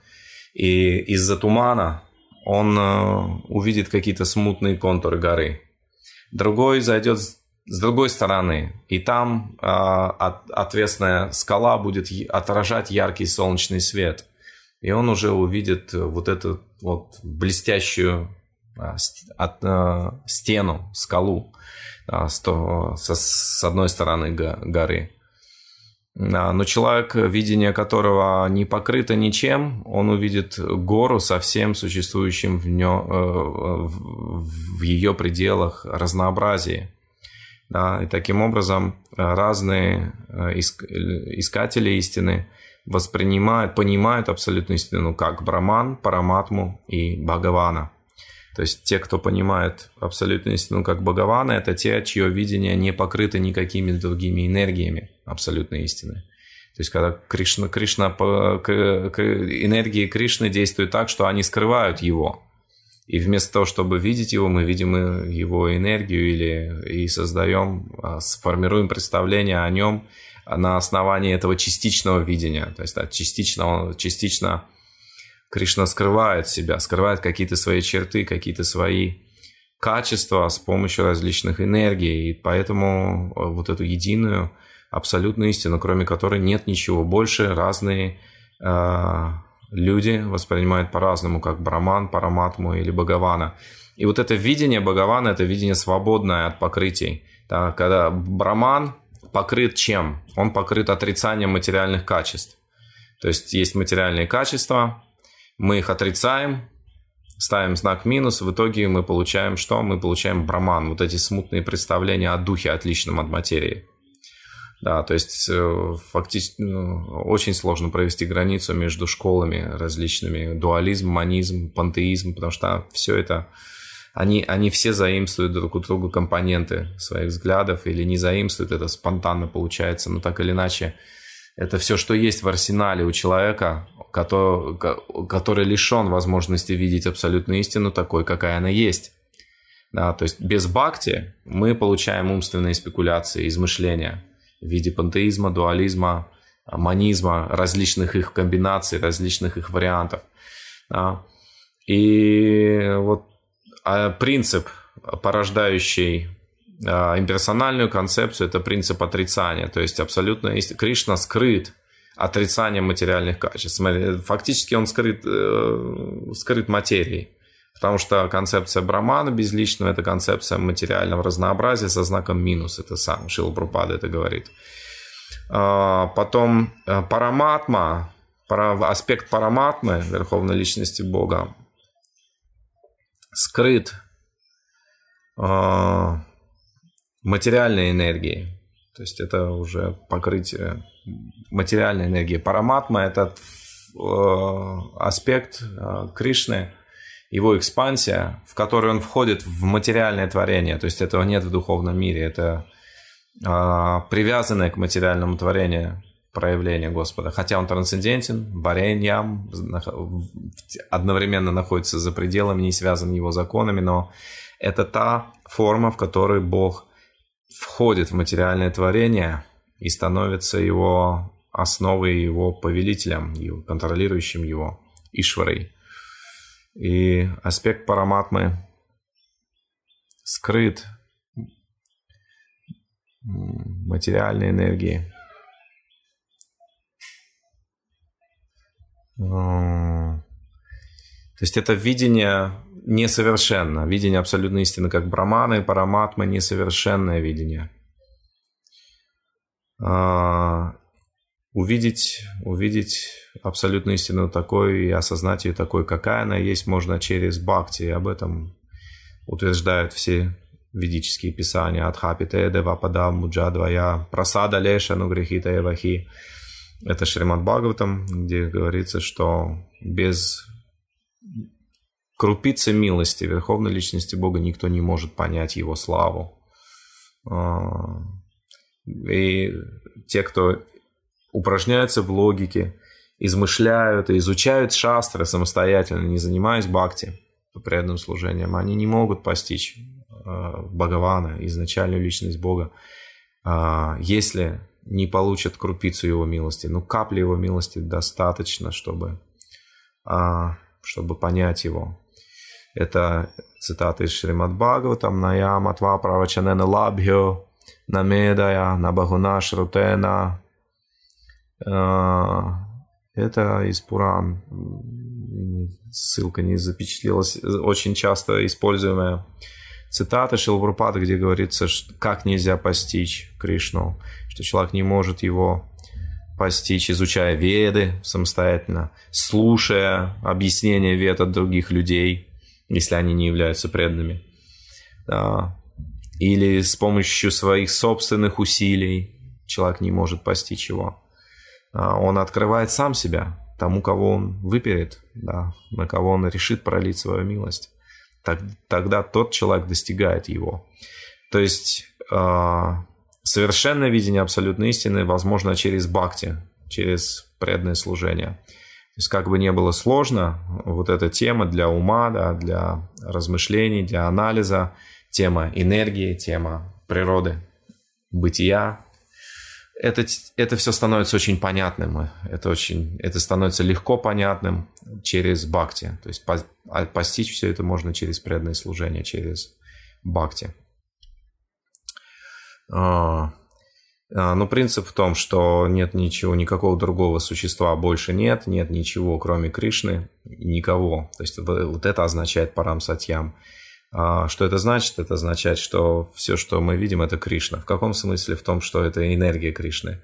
[SPEAKER 1] и из-за тумана он э, увидит какие-то смутные контуры горы. Другой зайдет с другой стороны, и там э, ответственная скала будет отражать яркий солнечный свет. И он уже увидит вот эту вот блестящую а, а, стену, скалу. А, с одной стороны горы. А, но человек, видение которого не покрыто ничем, он увидит гору со всем существующим в, нё, э, в ее пределах разнообразии. Да, и таким образом разные э, искатели истины воспринимают, понимают абсолютную истину как Браман, Параматму и Бхагавана – то есть те, кто понимает абсолютную истину как Бхагавана, это те, чье видение не покрыто никакими другими энергиями абсолютной истины. То есть когда Кришна, Кришна, энергии Кришны действуют так, что они скрывают его. И вместо того, чтобы видеть его, мы видим его энергию или и создаем, а, сформируем представление о нем на основании этого частичного видения. То есть да, частично, частично Кришна скрывает себя, скрывает какие-то свои черты, какие-то свои качества с помощью различных энергий. И поэтому э, вот эту единую, абсолютную истину, кроме которой нет ничего больше, разные э, люди воспринимают по-разному, как Браман, Параматму или Бхагавана. И вот это видение Бхагавана – это видение свободное от покрытий. Да, когда Браман покрыт чем? Он покрыт отрицанием материальных качеств. То есть есть материальные качества, мы их отрицаем, ставим знак минус, в итоге мы получаем что? Мы получаем браман, вот эти смутные представления о духе, отличном от материи. Да, то есть э, фактически ну, очень сложно провести границу между школами различными, дуализм, манизм, пантеизм, потому что все это, они, они все заимствуют друг у друга компоненты своих взглядов или не заимствуют, это спонтанно получается, но так или иначе это все, что есть в арсенале у человека, который, который лишен возможности видеть абсолютную истину такой, какая она есть. Да, то есть без бхакти мы получаем умственные спекуляции, измышления в виде пантеизма, дуализма, манизма, различных их комбинаций, различных их вариантов. Да. И вот а принцип, порождающий имперсональную концепцию, это принцип отрицания. То есть абсолютно Кришна скрыт отрицанием материальных качеств. Фактически он скрыт, э, скрыт материей. Потому что концепция Брамана безличного – это концепция материального разнообразия со знаком минус. Это сам Шил Прупада это говорит. А, потом э, параматма, аспект параматмы, верховной личности Бога, скрыт а, материальной энергии. То есть это уже покрытие материальной энергии. Параматма – это э, аспект э, Кришны, его экспансия, в которой он входит в материальное творение. То есть этого нет в духовном мире. Это э, привязанное к материальному творению проявление Господа. Хотя он трансцендентен, вареньям, одновременно находится за пределами, не связан его законами, но это та форма, в которой Бог входит в материальное творение и становится его основой, его повелителем, контролирующим его, Ишварой. И аспект параматмы скрыт материальной энергии. То есть это видение несовершенно. Видение абсолютной истины как браманы, параматмы – несовершенное видение. А, увидеть, увидеть абсолютную истину такой и осознать ее такой, какая она есть, можно через бхакти. Об этом утверждают все ведические писания. Адхапите девапада муджадвая прасада леша нугрихита евахи. Это Шримад Бхагаватам, где говорится, что без крупицы милости Верховной Личности Бога никто не может понять Его славу. А, и те, кто упражняются в логике, измышляют и изучают шастры самостоятельно, не занимаясь бхакти, преданным служением, они не могут постичь а, Бхагавана, изначальную личность Бога, а, если не получат крупицу Его милости. Ну, капли Его милости достаточно, чтобы, чтобы понять Его. Это цитата из Шримад Бхагаватам. Наям атва правачанена лабхио намедая набагуна шрутена. А, это из Пуран. Ссылка не запечатлелась. Очень часто используемая цитата Шилврупада, где говорится, как нельзя постичь Кришну, что человек не может его постичь, изучая веды самостоятельно, слушая объяснения вед от других людей, если они не являются преданными, или с помощью своих собственных усилий человек не может постичь его. А, он открывает сам себя тому, кого он выберет, да, на кого он решит пролить свою милость тогда тот человек достигает его. То есть а, совершенное видение абсолютной истины возможно через бхакти, через преданное служение. Есть как бы не было сложно, вот эта тема для ума, да, для размышлений, для анализа, тема энергии, тема природы, бытия, это, это все становится очень понятным. Это, очень, это становится легко понятным через бхакти. То есть а постичь все это можно через преданное служение, через бхакти. А, но принцип в том, что нет ничего, никакого другого существа больше нет, нет ничего, кроме Кришны, никого. То есть вот это означает парам сатьям. А, что это значит? Это означает, что все, что мы видим, это Кришна. В каком смысле? В том, что это энергия Кришны.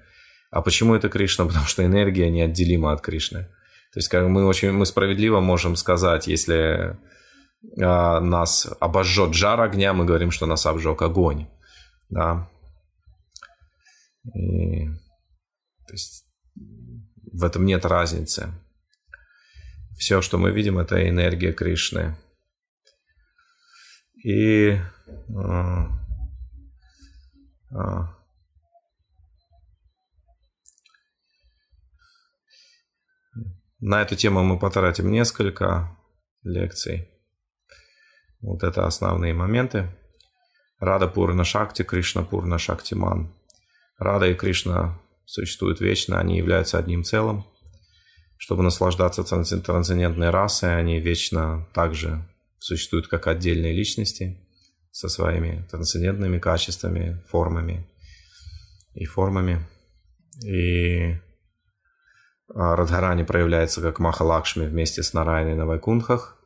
[SPEAKER 1] А почему это Кришна? Потому что энергия неотделима от Кришны. То есть как мы очень мы справедливо можем сказать, если а, нас обожжет жар огня, мы говорим, что нас обжег огонь. Да? И, то есть в этом нет разницы. Все, что мы видим, это энергия Кришны. И а, а, на эту тему мы потратим несколько лекций. Вот это основные моменты. Рада Пурна Шакти, Кришна Пурна Шактиман. Рада и Кришна существуют вечно, они являются одним целым. Чтобы наслаждаться трансцендентной расой, они вечно также существуют как отдельные личности со своими трансцендентными качествами, формами и формами. И а, Радхарани проявляется как Махалакшми вместе с Нарайной на Вайкунхах,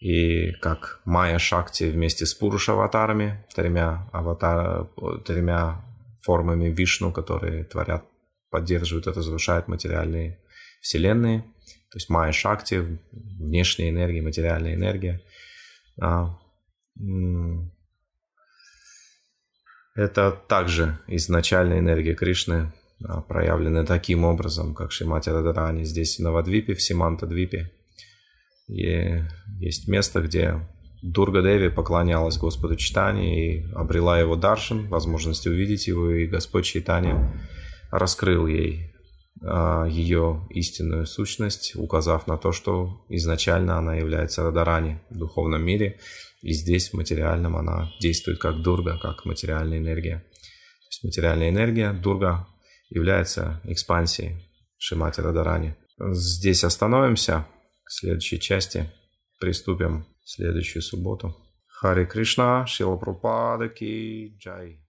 [SPEAKER 1] и как Майя Шакти вместе с Пуруша аватарами, тремя, аватар, тремя формами Вишну, которые творят, поддерживают и разрушают материальные вселенные. То есть Майя Шакти, внешняя энергия, материальная энергия. А, Это также изначальная энергия Кришны, а, проявленная таким образом, как Шимати Радарани здесь, в Навадвипе, в Симанта-двипе. Есть место, где Дурга Деви поклонялась Господу Читани и обрела его даршин, возможность увидеть его, и Господь Читани раскрыл ей а, ее истинную сущность, указав на то, что изначально она является Радарани в духовном мире, и здесь в материальном она действует как Дурга, как материальная энергия. То есть материальная энергия, Дурга, является экспансией Шимати Радарани. Здесь остановимся. В следующей части приступим следующую субботу. Хари Кришна, Шила Прупада Джай.